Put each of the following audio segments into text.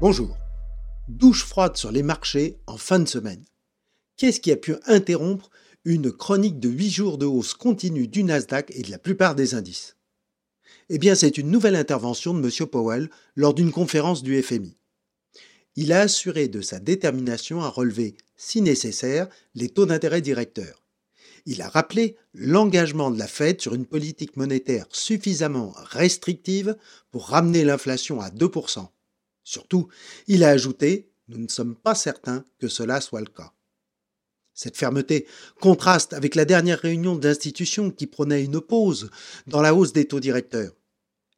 Bonjour. Douche froide sur les marchés en fin de semaine. Qu'est-ce qui a pu interrompre une chronique de 8 jours de hausse continue du Nasdaq et de la plupart des indices? Eh bien, c'est une nouvelle intervention de M. Powell lors d'une conférence du FMI. Il a assuré de sa détermination à relever, si nécessaire, les taux d'intérêt directeurs. Il a rappelé l'engagement de la Fed sur une politique monétaire suffisamment restrictive pour ramener l'inflation à 2%. Surtout, il a ajouté Nous ne sommes pas certains que cela soit le cas. Cette fermeté contraste avec la dernière réunion d'institutions qui prônait une pause dans la hausse des taux directeurs.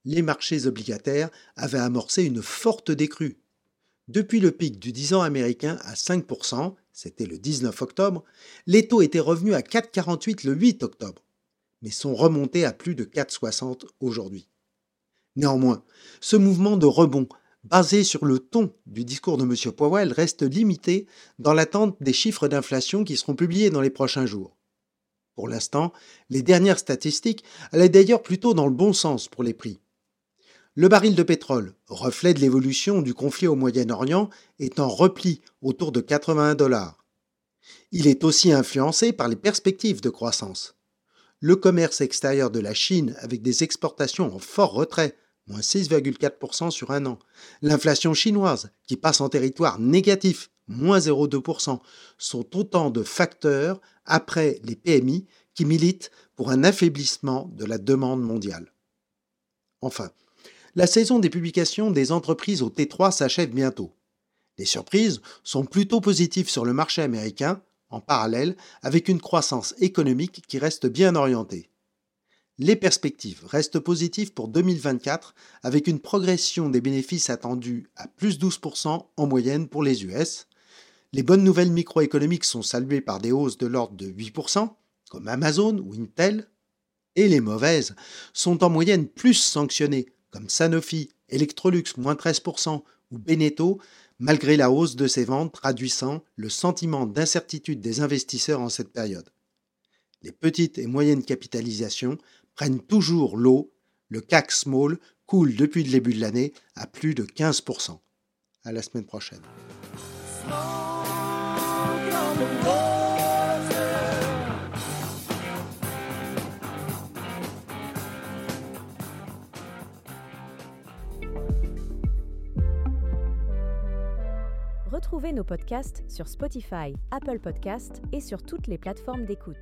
Les marchés obligataires avaient amorcé une forte décrue. Depuis le pic du 10 ans américain à 5%, c'était le 19 octobre, les taux étaient revenus à 4,48 le 8 octobre, mais sont remontés à plus de 4,60 aujourd'hui. Néanmoins, ce mouvement de rebond basé sur le ton du discours de M. Powell, reste limité dans l'attente des chiffres d'inflation qui seront publiés dans les prochains jours. Pour l'instant, les dernières statistiques allaient d'ailleurs plutôt dans le bon sens pour les prix. Le baril de pétrole, reflet de l'évolution du conflit au Moyen-Orient, est en repli autour de 81 dollars. Il est aussi influencé par les perspectives de croissance. Le commerce extérieur de la Chine, avec des exportations en fort retrait, moins 6,4% sur un an. L'inflation chinoise, qui passe en territoire négatif, moins 0,2%, sont autant de facteurs, après les PMI, qui militent pour un affaiblissement de la demande mondiale. Enfin, la saison des publications des entreprises au T3 s'achève bientôt. Les surprises sont plutôt positives sur le marché américain, en parallèle avec une croissance économique qui reste bien orientée. Les perspectives restent positives pour 2024 avec une progression des bénéfices attendus à plus 12% en moyenne pour les US. Les bonnes nouvelles microéconomiques sont saluées par des hausses de l'ordre de 8%, comme Amazon ou Intel, et les mauvaises sont en moyenne plus sanctionnées, comme Sanofi, Electrolux moins 13% ou Beneteau, malgré la hausse de ses ventes traduisant le sentiment d'incertitude des investisseurs en cette période. Les petites et moyennes capitalisations prennent toujours l'eau, le CAC Small coule depuis le début de l'année à plus de 15%. À la semaine prochaine. Retrouvez nos podcasts sur Spotify, Apple Podcasts et sur toutes les plateformes d'écoute.